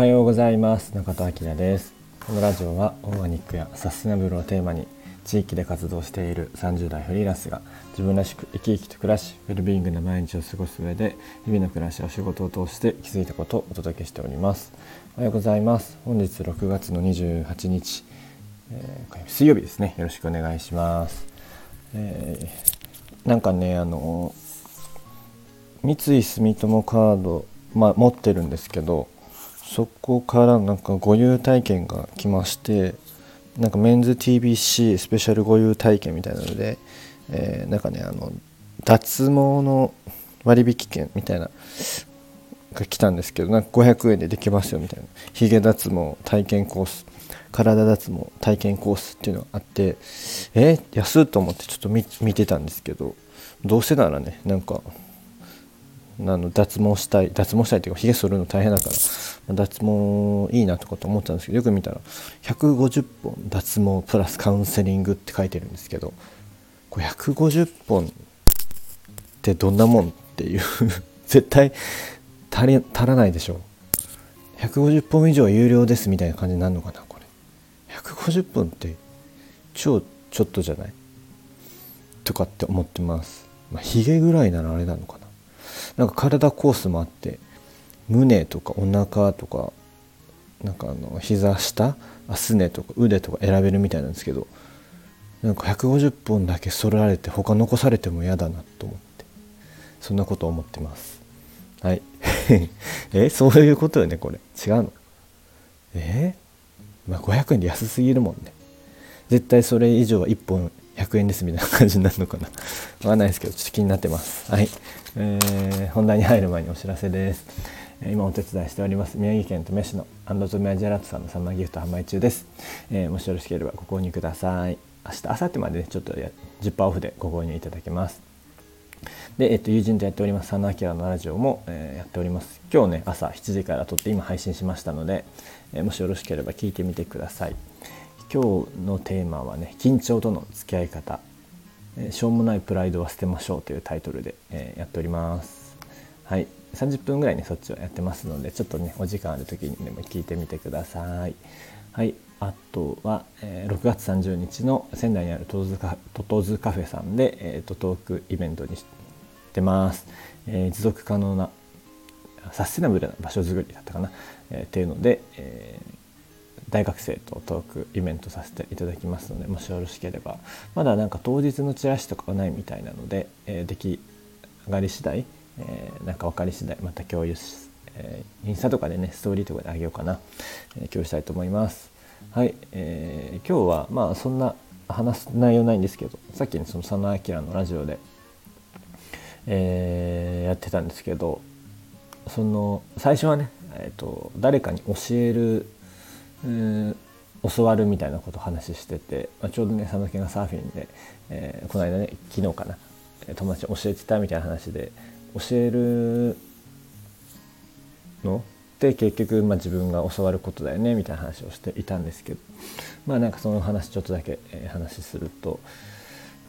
はようございます。中戸明です。このラジオはオーガニックやサステナブルをテーマに地域で活動している30代フリーランスが自分らしく生き生きと暮らしウェルビーイングな毎日を過ごす上で日々の暮らしや仕事を通して気づいたことをお届けしております。おはようございます。本日6月の28日、えー、水曜日ですね。よろしくお願いします、えー、なんかねあの三井住友カードまあ持ってるんですけどそこからなんかご優体験が来ましてなんかメンズ TBC スペシャルご優体験みたいなので、えー、なんかねあの脱毛の割引券みたいなが来たんですけどなんか500円でできますよみたいな。ヒゲ脱毛体験コース体脱毛体験コースっていうのがあってえー、安っと思ってちょっと見てたんですけどどうせならねなんかあの脱毛したい脱毛したいっていうかひげ剃るの大変だから脱毛いいなとかと思ったんですけどよく見たら150本脱毛プラスカウンセリングって書いてるんですけどこれ150本ってどんなもんっていう 絶対足り足らないでしょう。150本以上有料ですみたいな感じになるのかなこれ。150本って超ちょっとじゃない？とかって思ってます。まあヒゲぐらいならあれなのかな？なんか体コースもあって胸とかお腹とかなんかあの膝下すねとか腕とか選べるみたいなんですけどなんか150本だけ剃られて他残されても嫌だなと思ってそんなこと思ってます。はい。えそういうことよねこれ。違うの？え？ー、まあ500円で安すぎるもんね。絶対それ以上は1本100円ですみたいな感じになるのかな。わかんないですけどちょっと気になってます。はい、えー、本題に入る前にお知らせです。今お手伝いしております。宮城県登米市のアンドゾメアジェラットさんのサマーギフト販売中です、えー、もしよろしければご購入ください。明日明後日までねちょっと10%オフでご購入いただけます。で、えっと、友人とやっております、サナアキラのラジオも、えー、やっております。今日ね、朝7時から撮って今配信しましたので、えー、もしよろしければ聞いてみてください。今日のテーマはね緊張との付き合い方、しょうもないプライドは捨てましょうというタイトルで、えやっております。はい。30分ぐらいねそっちはやってますのでちょっとねお時間ある時にでも聞いてみてください。はい。あとは、え、6月30日の仙台にあるトトズカトトズカフェさんで、えーと、トークイベントにしてます、え、持続可能なサステナブルな場所づくりだったかな、えー、っていうので、えー大学生とトークイベントさせていただきますのでもしよろしければまだなんか当日のチラシとかはないみたいなので、えー、出来上がり次第、えー、なんか分かり次第また共有し、えー、インスタとかでねストーリーとかであげようかな、えー、共有したいと思います。はい、えー、今日はまあそんな話す内容ないんですけどさっきねその佐野明のラジオで、えー、やってたんですけどその最初はね、えーと誰かに教える教わるみたいなことを話してて、まあ、ちょうどね佐野家がサーフィンで、えー、この間ね昨日かな友達教えてたみたいな話で教えるの？って結局、まあ、自分が教わることだよねみたいな話をしていたんですけどまあなんかその話ちょっとだけ、えー、話すると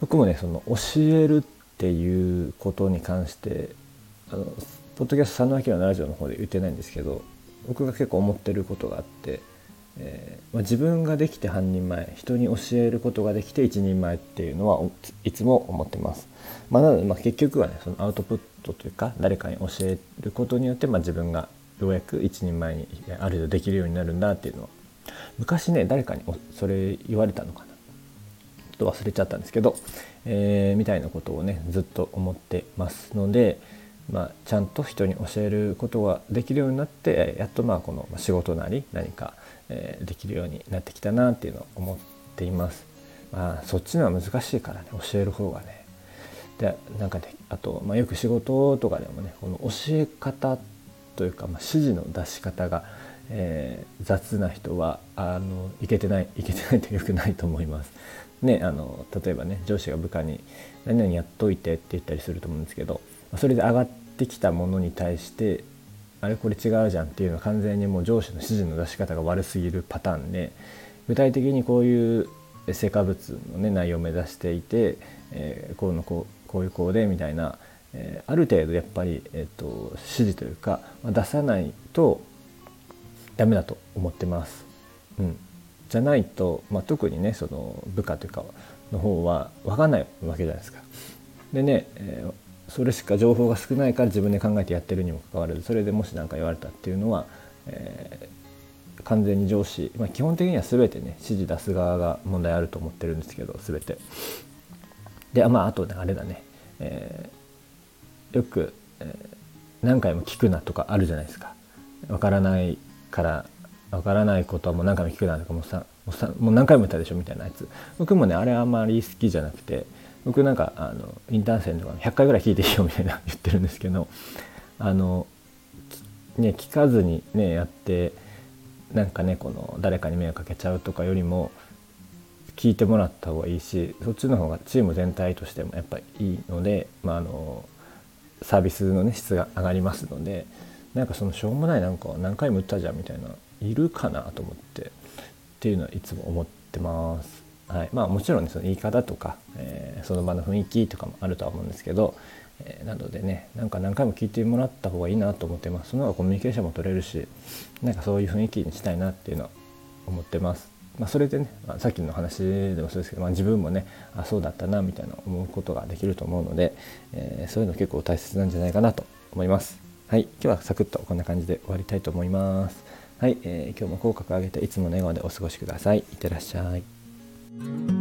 僕もねその教えるっていうことに関してあのポッドキャスト佐野明のラジオの方で言ってないんですけど僕が結構思ってることがあってえーまあ、自分ができて半人前人に教えることができて一人前っていうのはいつも思ってます。まあ、なので、まあ、結局はねそのアウトプットというか誰かに教えることによって、まあ、自分がようやく一人前にある程度できるようになるんだっていうのは昔ね誰かにそれ言われたのかなちょっと忘れちゃったんですけど、えー、みたいなことをねずっと思ってますので。まあ、ちゃんと人に教えることができるようになってやっとまあこの仕事なり何かえできるようになってきたなっていうのを思っています。まあそっちのは難しいからね教える方がね。でなんかねあと、まあ、よく仕事とかでもねこの教え方というか、まあ、指示の出し方が、えー、雑な人はあのいけてないいけてないとよくないと思います。ね、あの例えばね上司が部下に「何々やっといて」って言ったりすると思うんですけどそれで上がってきたものに対してあれこれ違うじゃんっていうのは完全にもう上司の指示の出し方が悪すぎるパターンで具体的にこういう成果物の、ね、内容を目指していて、えー、こうのこうこういうこうでみたいな、えー、ある程度やっぱり、えーと、指示というか、まあ、出さないとダメだと思ってます。うん、じゃないと、まあ、特にねその部下というかの方は分かんないわけじゃないですか。でね、えー、それしか情報が少ないから自分で考えてやってるにもかかわらずそれでもし何か言われたっていうのは、えー、完全に上司、まあ、基本的には全てね指示出す側が問題あると思ってるんですけど全て。でまああとねあれだね、えー、よく、えー、何回も聞くなとかあるじゃないですか。わからないからわからないことはもう何回も聞くなとかもうさもうさもう何回も言ったでしょみたいなやつ僕もねあれあんまり好きじゃなくて僕なんかあのインターン生とか100回ぐらい聞いていいよみたいな 言ってるんですけどあのね聞かずにねやってなんかねこの誰かに迷惑かけちゃうとかよりも聞いてもらった方がいいしそっちの方がチーム全体としてもやっぱりいいので、まあ、あのサービスのね質が上がりますのでなんかそのしょうもないなんか何回も言ったじゃんみたいないるかなと思ってっていうのはいつも思ってます。はい、まあもちろんねその言い方とか、えー、その場の雰囲気とかもあるとは思うんですけど、えー、なのでねなんか何回も聞いてもらった方がいいなと思ってますその方がコミュニケーションも取れるしなんかそういう雰囲気にしたいなっていうのは思ってます。まあ、それでね、まあ、さっきの話でもそうですけど、まあ、自分もねあそうだったなみたいな思うことができると思うので、えー、そういうの結構大切なんじゃないかなと思います。はい、今日はサクッとこんな感じで終わりたいと思います。はい、えー、今日も口角上げていつもの笑顔でお過ごしください。いってらっしゃい。Thank you.